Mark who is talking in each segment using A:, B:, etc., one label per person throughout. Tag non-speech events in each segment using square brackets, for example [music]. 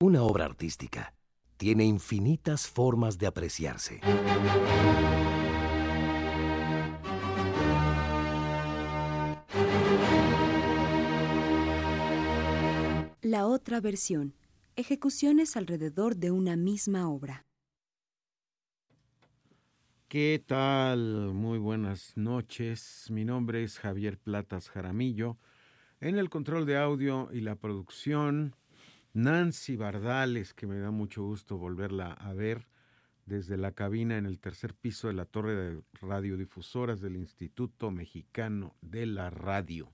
A: Una obra artística tiene infinitas formas de apreciarse.
B: La otra versión. Ejecuciones alrededor de una misma obra.
C: ¿Qué tal? Muy buenas noches. Mi nombre es Javier Platas Jaramillo. En el control de audio y la producción, Nancy Bardales, que me da mucho gusto volverla a ver desde la cabina en el tercer piso de la torre de radiodifusoras del Instituto Mexicano de la Radio.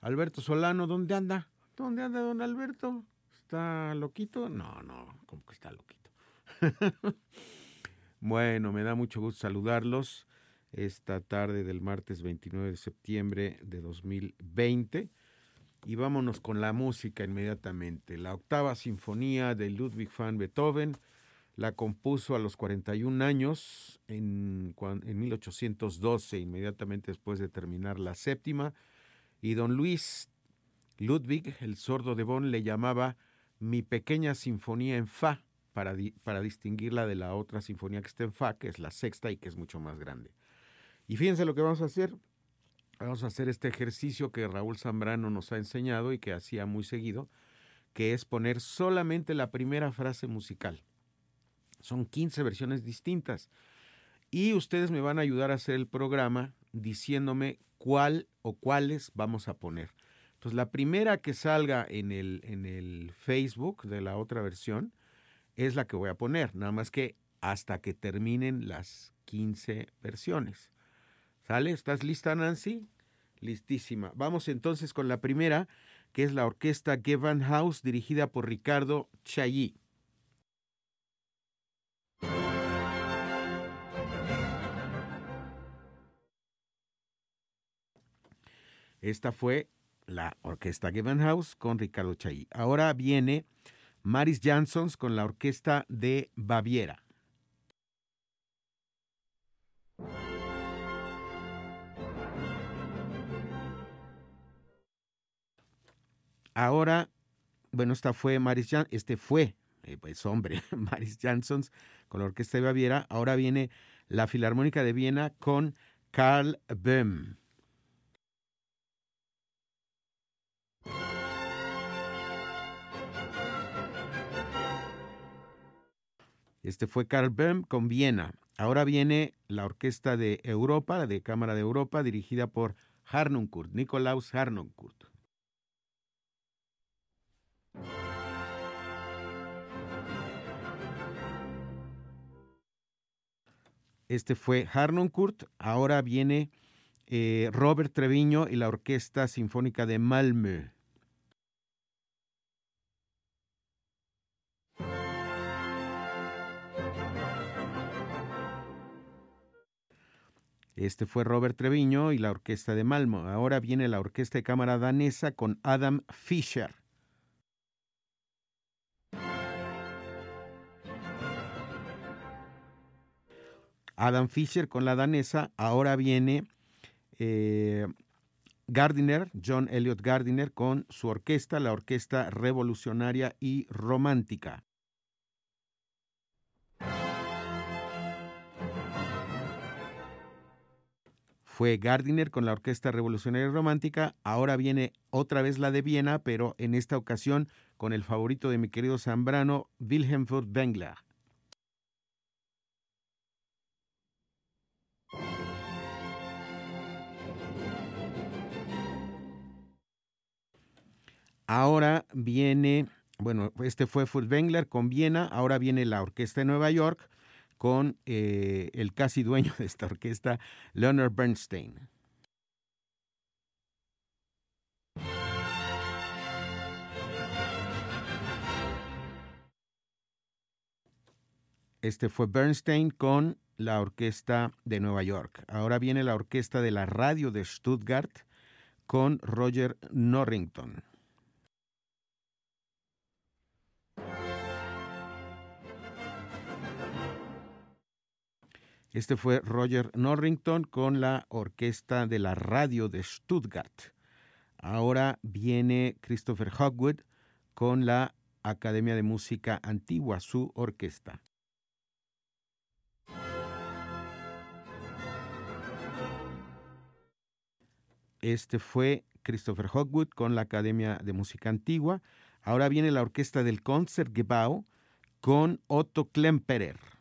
C: Alberto Solano, ¿dónde anda? ¿Dónde anda don Alberto? ¿Está loquito? No, no, ¿cómo que está loquito? [laughs] Bueno, me da mucho gusto saludarlos esta tarde del martes 29 de septiembre de 2020 y vámonos con la música inmediatamente. La octava sinfonía de Ludwig van Beethoven la compuso a los 41 años en, en 1812, inmediatamente después de terminar la séptima, y don Luis Ludwig, el sordo de Bonn, le llamaba mi pequeña sinfonía en fa para, para distinguirla de la otra sinfonía que está en Fa, que es la sexta y que es mucho más grande. Y fíjense lo que vamos a hacer. Vamos a hacer este ejercicio que Raúl Zambrano nos ha enseñado y que hacía muy seguido, que es poner solamente la primera frase musical. Son 15 versiones distintas. Y ustedes me van a ayudar a hacer el programa diciéndome cuál o cuáles vamos a poner. Entonces, la primera que salga en el, en el Facebook de la otra versión, es la que voy a poner, nada más que hasta que terminen las 15 versiones. ¿Sale? ¿Estás lista, Nancy? Listísima. Vamos entonces con la primera, que es la orquesta House, dirigida por Ricardo Chailly. Esta fue la orquesta House con Ricardo Chailly. Ahora viene Maris Jansons con la Orquesta de Baviera. Ahora, bueno, esta fue Maris Jan, este fue, eh, pues hombre, [laughs] Maris Jansons con la Orquesta de Baviera. Ahora viene la Filarmónica de Viena con Karl Böhm. Este fue Karl Böhm con Viena. Ahora viene la Orquesta de Europa, la de Cámara de Europa, dirigida por Harnoncourt, Nikolaus Harnoncourt. Este fue Harnoncourt. Ahora viene eh, Robert Treviño y la Orquesta Sinfónica de Malmö. Este fue Robert Treviño y la Orquesta de Malmo. Ahora viene la Orquesta de Cámara Danesa con Adam Fischer. Adam Fischer con la danesa. Ahora viene eh, Gardiner, John Elliot Gardiner, con su orquesta, la Orquesta Revolucionaria y Romántica. fue Gardiner con la Orquesta Revolucionaria Romántica, ahora viene otra vez la de Viena, pero en esta ocasión con el favorito de mi querido Zambrano, Wilhelm Furtwängler. Ahora viene, bueno, este fue Furtwängler con Viena, ahora viene la Orquesta de Nueva York, con eh, el casi dueño de esta orquesta, Leonard Bernstein. Este fue Bernstein con la Orquesta de Nueva York. Ahora viene la Orquesta de la Radio de Stuttgart con Roger Norrington. Este fue Roger Norrington con la orquesta de la radio de Stuttgart. Ahora viene Christopher Hogwood con la Academia de Música Antigua, su orquesta. Este fue Christopher Hogwood con la Academia de Música Antigua. Ahora viene la orquesta del Concertgebouw con Otto Klemperer.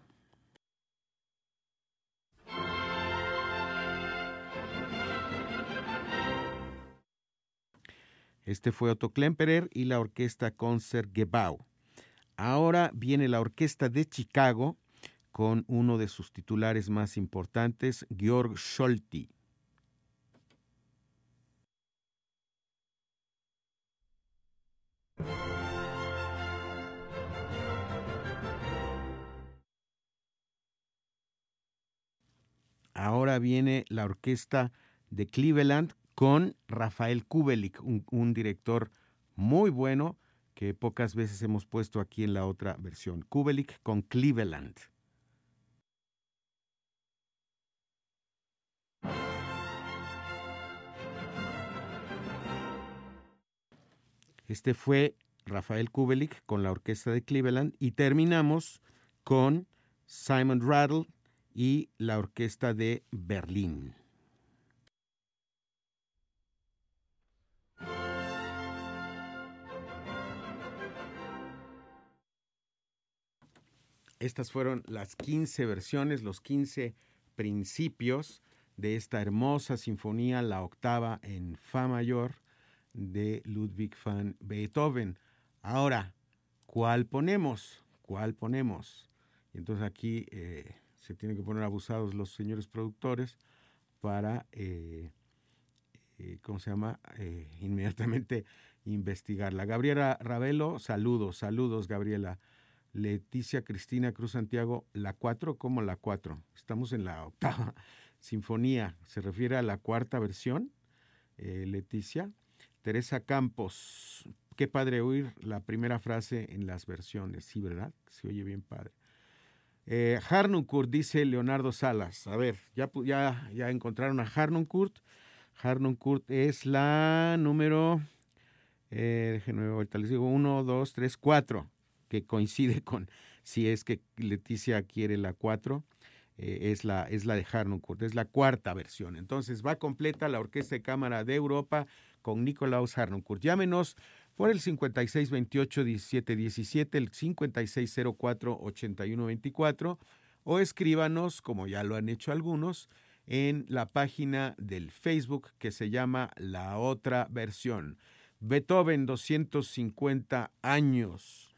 C: Este fue Otto Klemperer y la orquesta Concertgebouw. Ahora viene la orquesta de Chicago con uno de sus titulares más importantes, Georg Scholti. Ahora viene la orquesta de Cleveland con Rafael Kubelik, un, director muy bueno que pocas veces hemos puesto aquí en la otra versión. Kubelik con Cleveland. Este fue Rafael Kubelik con la orquesta de Cleveland y terminamos con Simon Rattle y la orquesta de Berlín. Estas fueron las 15 versiones, los 15 principios de esta hermosa sinfonía, la octava en Fa mayor de Ludwig van Beethoven. Ahora, ¿cuál ponemos? ¿Cuál ponemos? Y entonces aquí eh, se tienen que poner abusados los señores productores para, eh, eh, ¿cómo se llama? [laughs] inmediatamente investigarla. Gabriela Ravelo, saludos, saludos Gabriela. Leticia Cristina Cruz Santiago, la 4 como la 4. Estamos en la octava [laughs] sinfonía, se refiere a la cuarta versión, Leticia. Teresa Campos, qué padre oír la primera frase en las versiones, sí, ¿verdad? Se oye bien padre. Eh, dice Leonardo Salas. A ver, ya, ya, ya encontraron a Harnoncourt. Harnoncourt es la número, eh, déjenme ahorita les digo, 1, 2, 3, 4, que coincide con, si es que Leticia quiere la 4, eh, es, la, es la de Harnoncourt, es la cuarta versión. Entonces va completa la Orquesta de Cámara de Europa con Nicolaus Harnoncourt. Llámenos por el 5628-1717, el 5604-8124 o escríbanos, como ya lo han hecho algunos, en la página del Facebook que se llama La Otra Versión. Beethoven 250 años.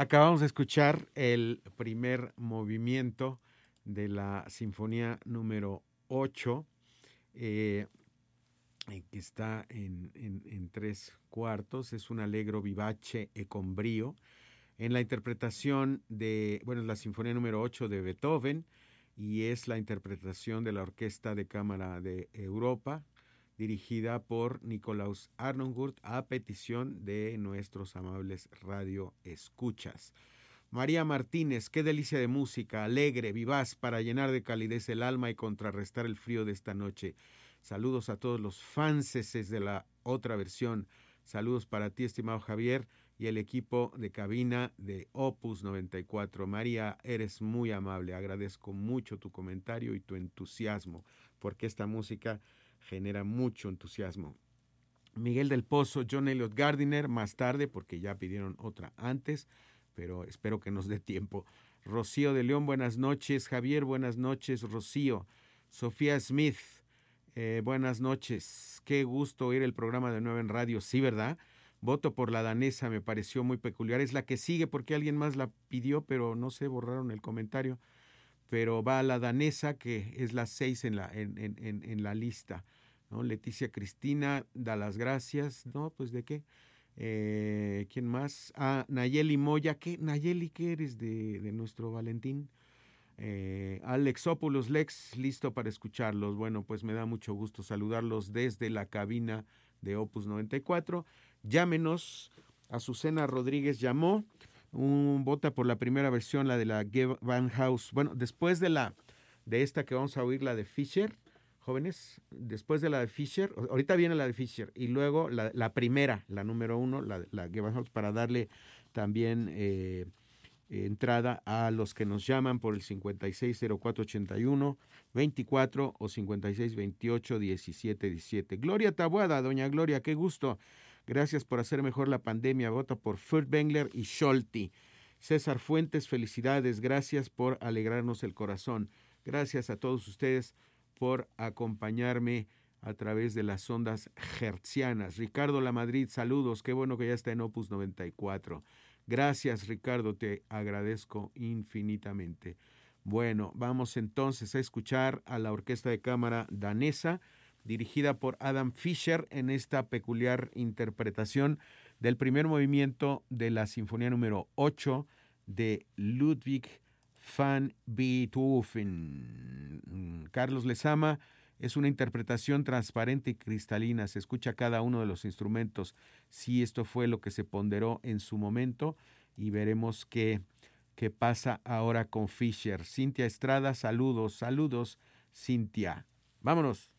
C: Acabamos de escuchar el primer movimiento de la Sinfonía número 8, eh, eh, que está en, en, tres cuartos. Es un alegro vivace e con brío. En la interpretación de, bueno, la Sinfonía número 8 de Beethoven y es la interpretación de la Orquesta de Cámara de Europa, dirigida por Nicolaus Arnongurt a petición de nuestros amables radio escuchas. María Martínez, qué delicia de música, alegre, vivaz, para llenar de calidez el alma y contrarrestar el frío de esta noche. Saludos a todos los fanses de la otra versión. Saludos para ti, estimado Javier, y el equipo de cabina de Opus 94. María, eres muy amable. Agradezco mucho tu comentario y tu entusiasmo, porque esta música genera mucho entusiasmo. Miguel del Pozo, John Elliot Gardiner, más tarde, porque ya pidieron otra antes, pero espero que nos dé tiempo. Rocío de León, buenas noches. Javier, buenas noches. Rocío. Sofía Smith, eh, buenas noches. Qué gusto oír el programa de nuevo en radio. Sí, ¿verdad? Voto por la danesa, me pareció muy peculiar. Es la que sigue porque alguien más la pidió, pero no sé, borraron el comentario pero va a la danesa, que es la seis en la, en, en, en la lista. ¿no? Leticia Cristina da las gracias. No, pues de qué. Eh, ¿Quién más? Ah, Nayeli Moya. ¿Qué? Nayeli, ¿qué eres de, de nuestro Valentín? Eh, Alexópolis Lex, listo para escucharlos. Bueno, pues me da mucho gusto saludarlos desde la cabina de Opus 94. Llámenos. Azucena Rodríguez llamó un vota por la primera versión, la de la Van House. Bueno, después de la de esta que vamos a oír, la de Fisher, jóvenes, después de la de Fisher, ahorita viene la de Fisher, y luego la, la primera, la número uno, la, la House, para darle también eh, entrada a los que nos llaman por el 560481 24 o 5628 1717. Gloria Tabuada, doña Gloria, qué gusto. Gracias por hacer mejor la pandemia. Voto por Furtwängler y Scholti. César Fuentes, felicidades. Gracias por alegrarnos el corazón. Gracias a todos ustedes por acompañarme a través de las ondas hertzianas. Ricardo La Madrid, saludos. Qué bueno que ya está en Opus 94. Gracias, Ricardo. Te agradezco infinitamente. Bueno, vamos entonces a escuchar a la Orquesta de Cámara danesa dirigida por Adam Fischer en esta peculiar interpretación del primer movimiento de la Sinfonía número 8 de Ludwig van Beethoven. Carlos Lezama es una interpretación transparente y cristalina, se escucha cada uno de los instrumentos. Si esto fue lo que se ponderó en su momento y veremos qué, qué pasa ahora con Fischer. Cintia Estrada, saludos, saludos, Cintia. Vámonos.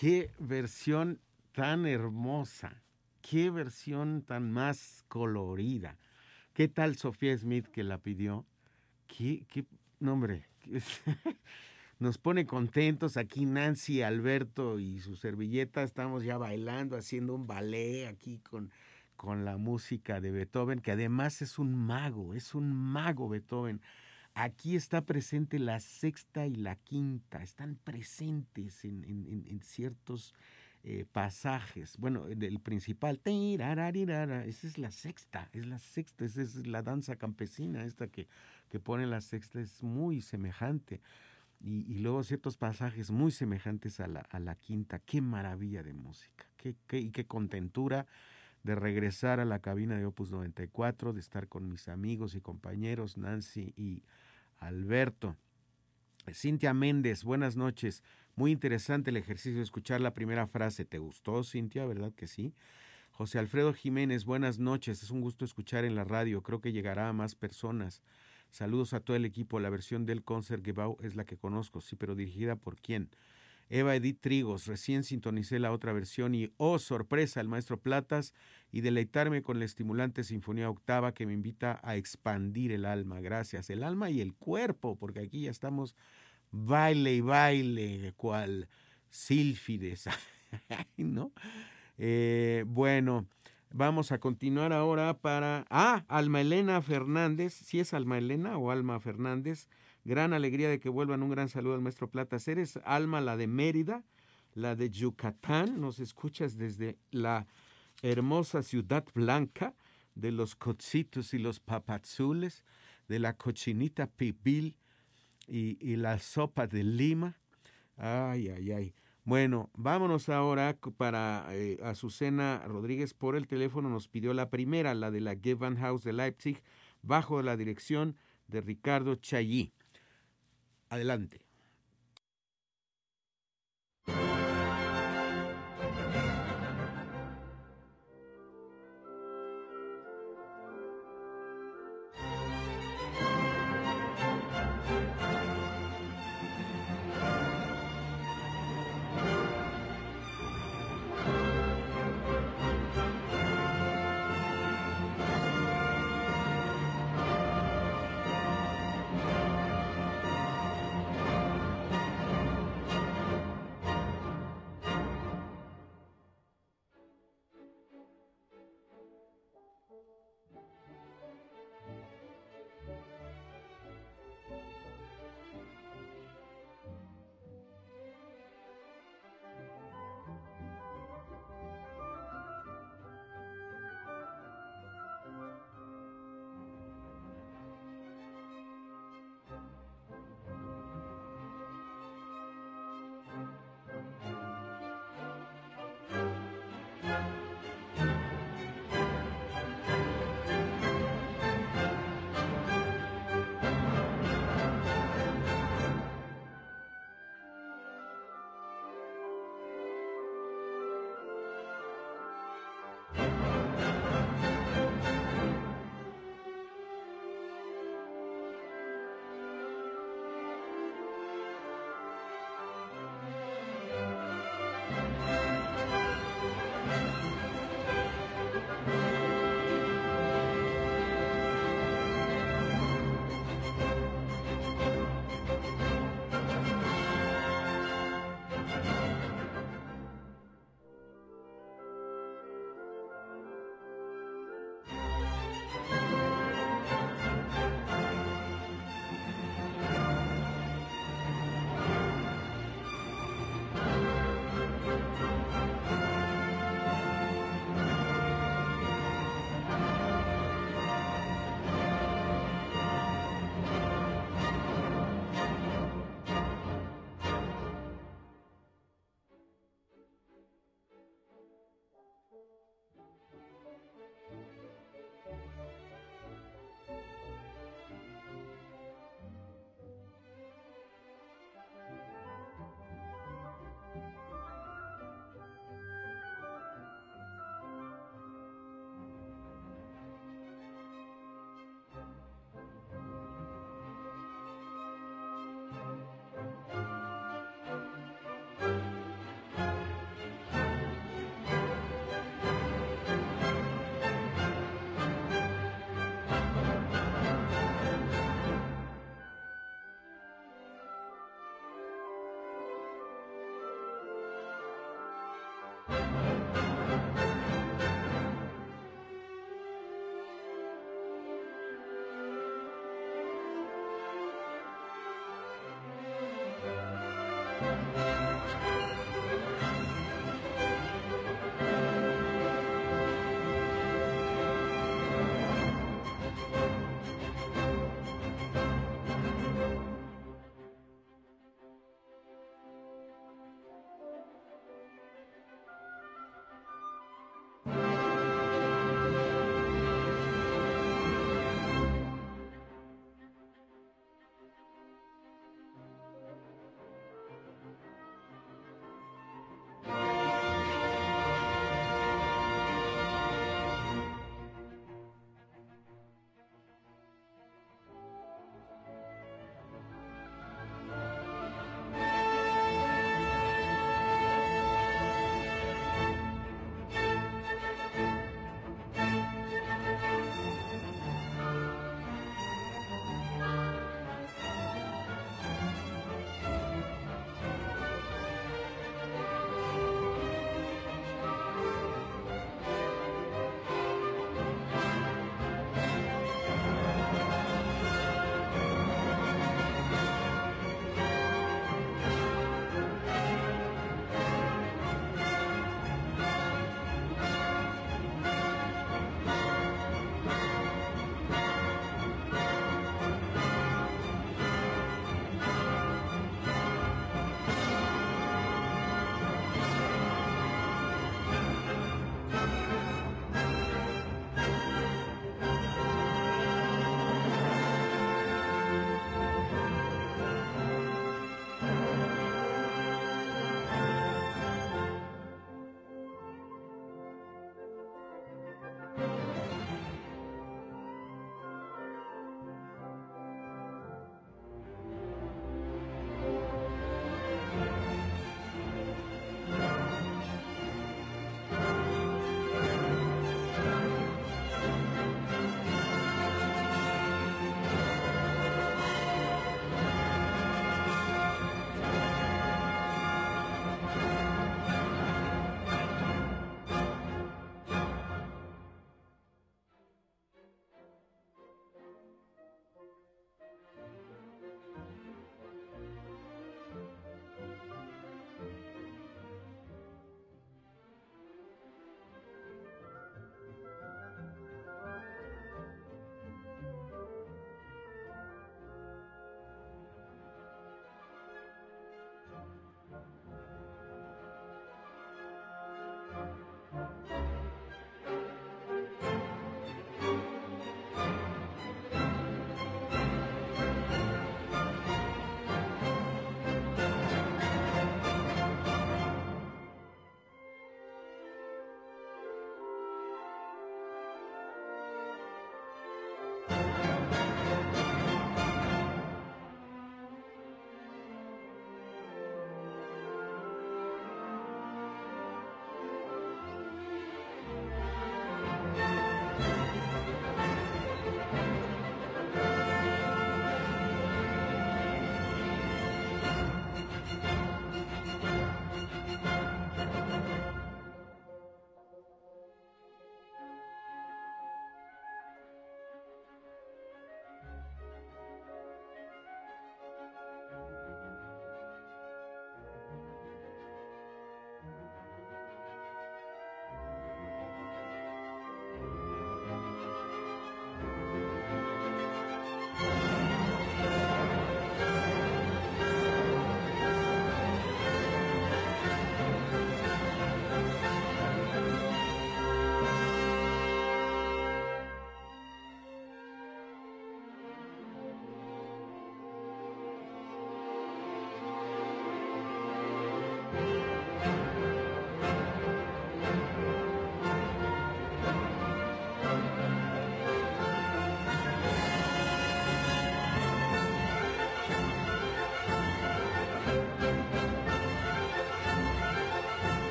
C: Qué versión tan hermosa, qué versión tan más colorida. ¿Qué tal Sofía Smith que la pidió? ¿Qué, nombre? [laughs] Nos pone contentos aquí Nancy, Alberto y su servilleta. Estamos ya bailando, haciendo un ballet aquí con, con la música de Beethoven, que además es un mago, es un mago Beethoven. Aquí está presente la sexta y la quinta, están presentes en, ciertos eh, pasajes. Bueno, el principal, esa es la sexta, es la sexta, esa es la danza campesina, esta que, que pone la sexta es muy semejante. Y, luego ciertos pasajes muy semejantes a la, a la quinta. Qué maravilla de música, qué, qué, y qué contentura de regresar a la cabina de Opus 94, de estar con mis amigos y compañeros Nancy y Alberto. Cintia Méndez, buenas noches. Muy interesante el ejercicio de escuchar la primera frase. ¿Te gustó, Cintia? ¿Verdad que sí? José Alfredo Jiménez, buenas noches. Es un gusto escuchar en la radio. Creo que llegará a más personas. Saludos a todo el equipo. La versión del Concertgebouw es la que conozco, sí, pero dirigida por quién. Eva Edith Trigos, recién sintonicé la otra versión y, oh, sorpresa, el maestro Platas y deleitarme con la estimulante Sinfonía Octava que me invita a expandir el alma. Gracias. El alma y el cuerpo, porque aquí ya estamos baile y baile, cual sílfides, [laughs] ¿no? Eh, bueno, vamos a continuar ahora para... Ah, Alma Elena Fernández, si es Alma Elena o Alma Fernández, Gran alegría de que vuelvan. Un gran saludo al maestro Plata Eres Alma, la de Mérida, la de Yucatán. Nos escuchas desde la hermosa ciudad blanca de los cocitos y los papazules, de la cochinita pibil y, la sopa de lima. Ay, ay, ay. Bueno, vámonos ahora para eh, Azucena Rodríguez por el teléfono. Nos pidió la primera, la de la Gewandhaus de Leipzig, bajo la dirección de Ricardo Chayí. Adelante.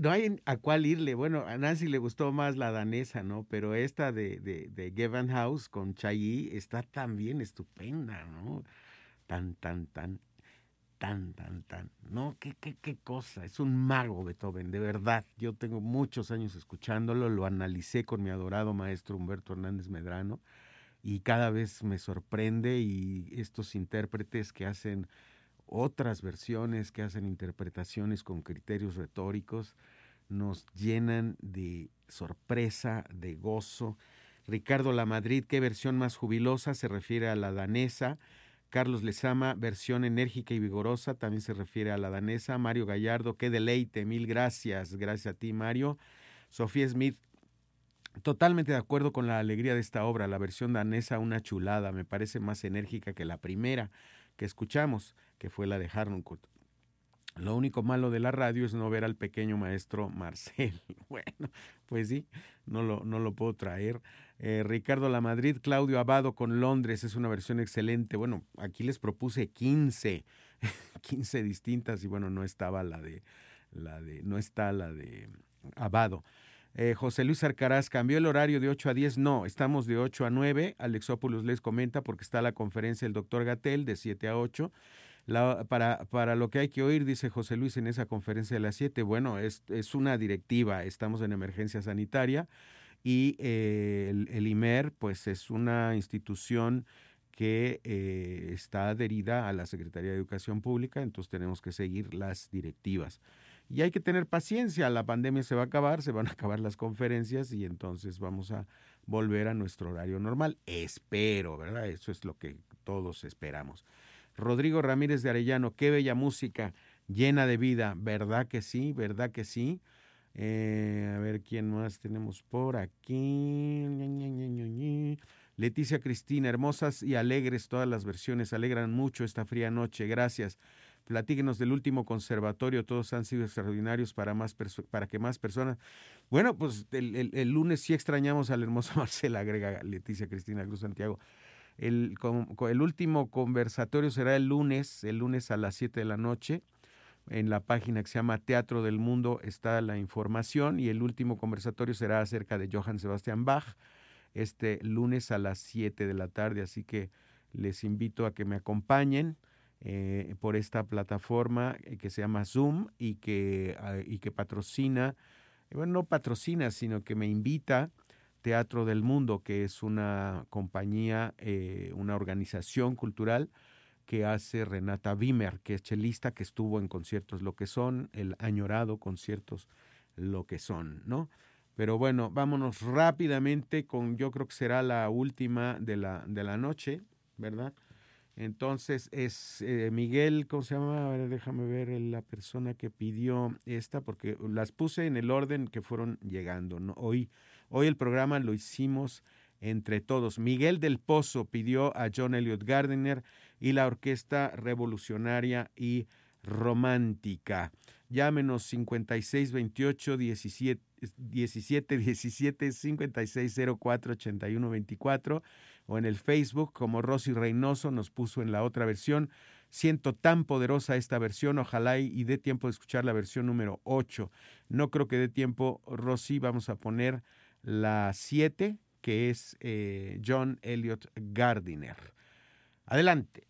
C: No hay a cuál irle. Bueno, a Nancy le gustó más la danesa, ¿no? Pero esta de, de, de House con Chayi está también estupenda, ¿no? Tan, tan, tan, tan, tan, tan. No, qué, qué, qué cosa. Es un mago Beethoven, de verdad. Yo tengo muchos años escuchándolo, lo analicé con mi adorado maestro Humberto Hernández Medrano y cada vez me sorprende y estos intérpretes que hacen otras versiones, que hacen interpretaciones con criterios retóricos, nos llenan de sorpresa, de gozo. Ricardo Lamadrid, ¿qué versión más jubilosa? Se refiere a la danesa. Carlos Lezama, versión enérgica y vigorosa, también se refiere a la danesa. Mario Gallardo, qué deleite, mil gracias. Gracias a ti, Mario. Sofía Smith, totalmente de acuerdo con la alegría de esta obra. La versión danesa, una chulada, me parece más enérgica que la primera que escuchamos, que fue la de Harnoncourt. Lo único malo de la radio es no ver al pequeño maestro Marcel. [laughs] Bueno, pues sí, no lo, no lo puedo traer. Eh, Ricardo La Madrid, Claudio Abado con Londres, es una versión excelente. Bueno, aquí les propuse 15, 15 [laughs] distintas y bueno, no estaba la de, la de, no está la de Abado. Eh, José Luis Arcaraz, ¿cambió el horario de 8 a 10? No, estamos de 8 a 9. Alexópolis les comenta porque está la conferencia del doctor Gatel de 7 a 8. Para, para lo que hay que oír, dice José Luis en esa conferencia de las 7, bueno, es, es una directiva, estamos en emergencia sanitaria y eh, el, el, IMER pues es una institución que eh, está adherida a la Secretaría de Educación Pública, entonces tenemos que seguir las directivas. Y hay que tener paciencia, la pandemia se va a acabar, se van a acabar las conferencias y entonces vamos a volver a nuestro horario normal. Espero, ¿verdad? Eso es lo que todos esperamos. Rodrigo Ramírez de Arellano, qué bella música, llena de vida, ¿verdad que sí? ¿Verdad que sí? Eh, a ver quién más tenemos por aquí. Leticia Cristina, hermosas y alegres todas las versiones, alegran mucho esta fría noche, gracias. Platíquenos del último conservatorio, todos han sido extraordinarios para, más para que más personas. Bueno, pues el, lunes sí extrañamos al hermoso [laughs] Marcel, agrega Leticia Cristina Cruz Santiago. El, el último conversatorio será el lunes, el lunes a las 7 de la noche. En la página que se llama Teatro del Mundo está la información y el último conversatorio será acerca de Johann Sebastian Bach este lunes a las 7 de la tarde. Así que les invito a que me acompañen. Eh, por esta plataforma eh, que se llama Zoom y que, ah, y que patrocina, bueno, no patrocina, sino que me invita Teatro del Mundo, que es una compañía, una organización cultural que hace Renata Wimmer, que es chelista, que estuvo en conciertos Lo que son, el añorado conciertos Lo que son, ¿no? Pero bueno, vámonos rápidamente con, yo creo que será la última de la, de la noche, ¿verdad? Entonces es eh, Miguel, ¿cómo se llama? A ver, déjame ver la persona que pidió esta, porque las puse en el orden que fueron llegando. ¿no? Hoy, hoy el programa lo hicimos entre todos. Miguel del Pozo pidió a John Elliot Gardiner y la Orquesta Revolucionaria y Romántica. Llámenos 5628 17 17 17 56 04 81 24 o en el Facebook como Rosy Reynoso nos puso en la otra versión. Siento tan poderosa esta versión, ojalá y, dé tiempo de escuchar la versión número 8. No creo que dé tiempo, Rosy, vamos a poner la 7, que es eh, John Elliot Gardiner. Adelante.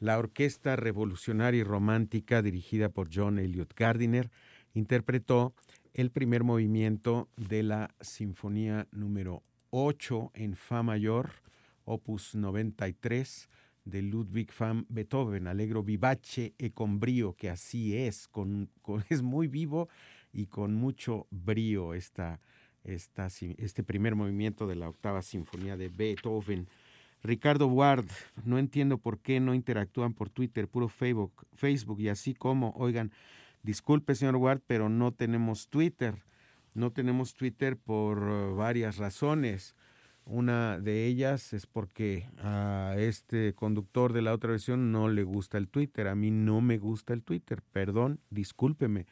C: la Orquesta Revolucionaria y Romántica, dirigida por John Elliott Gardiner, interpretó el primer movimiento de la Sinfonía número 8 en Fa mayor, opus 93, de Ludwig van Beethoven, alegro vivace e con brío, que así es, con, [laughs] es muy vivo y con mucho brío esta, este primer movimiento de la octava sinfonía de Beethoven. Ricardo Ward, no entiendo por qué no interactúan por Twitter, puro Facebook, Facebook y así como, oigan, disculpe señor Ward, pero no tenemos Twitter. No tenemos Twitter por eh, varias razones. Una de ellas es porque a este conductor de la otra versión no le gusta el Twitter. A mí no me gusta el Twitter. Perdón, discúlpeme.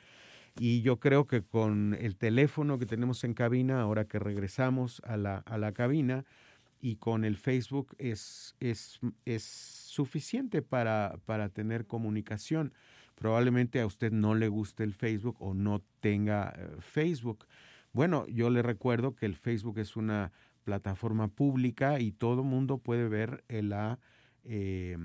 C: Y yo creo que con el teléfono que tenemos en cabina, ahora que regresamos a la, a la cabina, y con el Facebook es, es, es suficiente para, para tener comunicación. Probablemente a usted no le guste el Facebook o no tenga eh, Facebook. Bueno, yo le recuerdo que el Facebook es una plataforma pública y todo mundo puede ver eh, la, eh,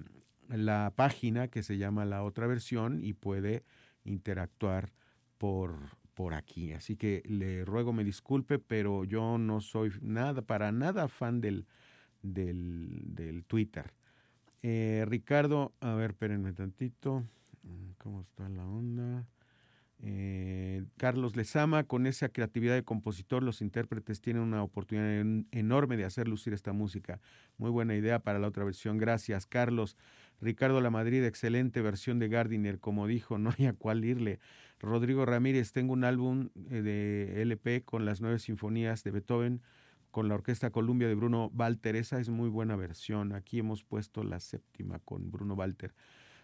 C: la página que se llama La Otra Versión y puede interactuar por, por aquí. Así que le ruego me disculpe, pero yo no soy nada, para nada fan del, del, Twitter. Eh, Ricardo, a ver, espérenme tantito. Mm, ¿Cómo está la onda? Eh, Carlos Lezama, con esa creatividad de compositor, los intérpretes tienen una oportunidad enorme de hacer lucir esta música. Muy buena idea para la otra versión. Gracias, Carlos. Ricardo La Madrid, excelente versión de Gardiner. Como dijo, [laughs] no hay a cuál irle. Rodrigo Ramírez, tengo un álbum eh, de LP con las nueve sinfonías de Beethoven con la Orquesta Columbia de Bruno Walter. Esa es muy buena versión. Aquí hemos puesto la séptima con Bruno Walter.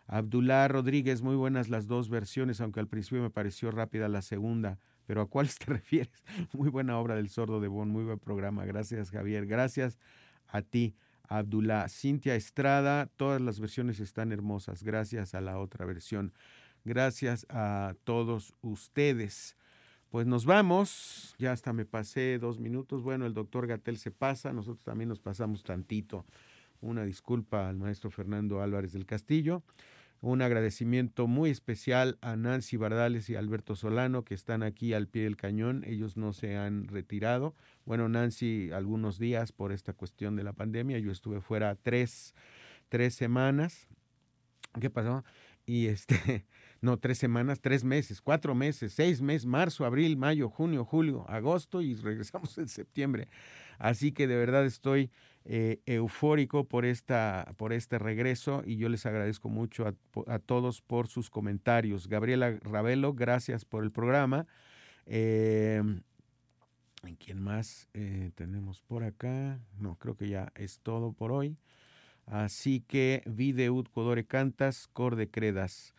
C: Abdullah Rodríguez, muy buenas las dos versiones, aunque al principio me pareció rápida la segunda. Pero ¿a cuáles te [laughs] refieres? Muy buena obra del sordo de Bon, muy buen programa. Gracias, Javier. Gracias a ti, Abdullah. Cintia Estrada, todas las versiones están hermosas. Gracias a la otra versión. Gracias a todos ustedes. Pues nos vamos, ya hasta me pasé dos minutos. Bueno, el doctor Gatel se pasa, nosotros también nos pasamos tantito. Una disculpa al maestro Fernando Álvarez del Castillo. Un agradecimiento muy especial a Nancy Bardales y Alberto Solano que están aquí al pie del cañón. Ellos no se han retirado. Bueno, Nancy, algunos días por esta cuestión de la pandemia. Yo estuve fuera tres, tres semanas. ¿Qué pasó? Y este, no, tres semanas, tres meses, cuatro meses, seis meses, marzo, abril, mayo, junio, julio, agosto y [laughs] regresamos en septiembre. Así que de verdad estoy eh, eufórico por, esta, por este regreso y yo les agradezco mucho a, todos por sus comentarios. Gabriela Ravelo, gracias por el programa. Eh, ¿Quién más eh, tenemos por acá? No, creo que ya es todo por hoy. Así que videut codore cantas, corde credas.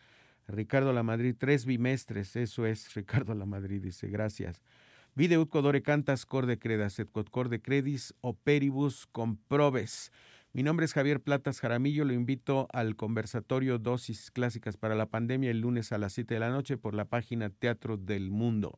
C: Ricardo La Madrid, tres bimestres, eso es, [laughs] Ricardo La Madrid dice, gracias. Videut codore cantas corde credas, et corde credis operibus comprobes. Mi nombre es Javier Platas Jaramillo, lo invito al conversatorio Dosis Clásicas para la Pandemia el lunes a las 7 de la noche por la página Teatro del Mundo.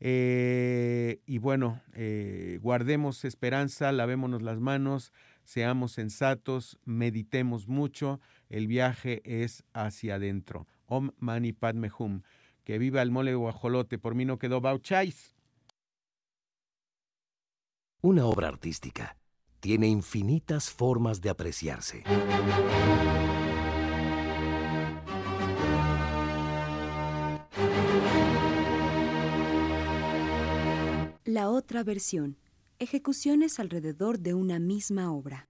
C: Eh, y bueno, eh, guardemos esperanza, lavémonos las manos, seamos sensatos, meditemos mucho, el viaje es hacia adentro. Om Mani Padme Hum. Que viva el mole guajolote, por mí no quedó baucháis.
A: Una obra artística tiene infinitas formas de apreciarse.
B: La otra versión. Ejecuciones alrededor de una misma obra.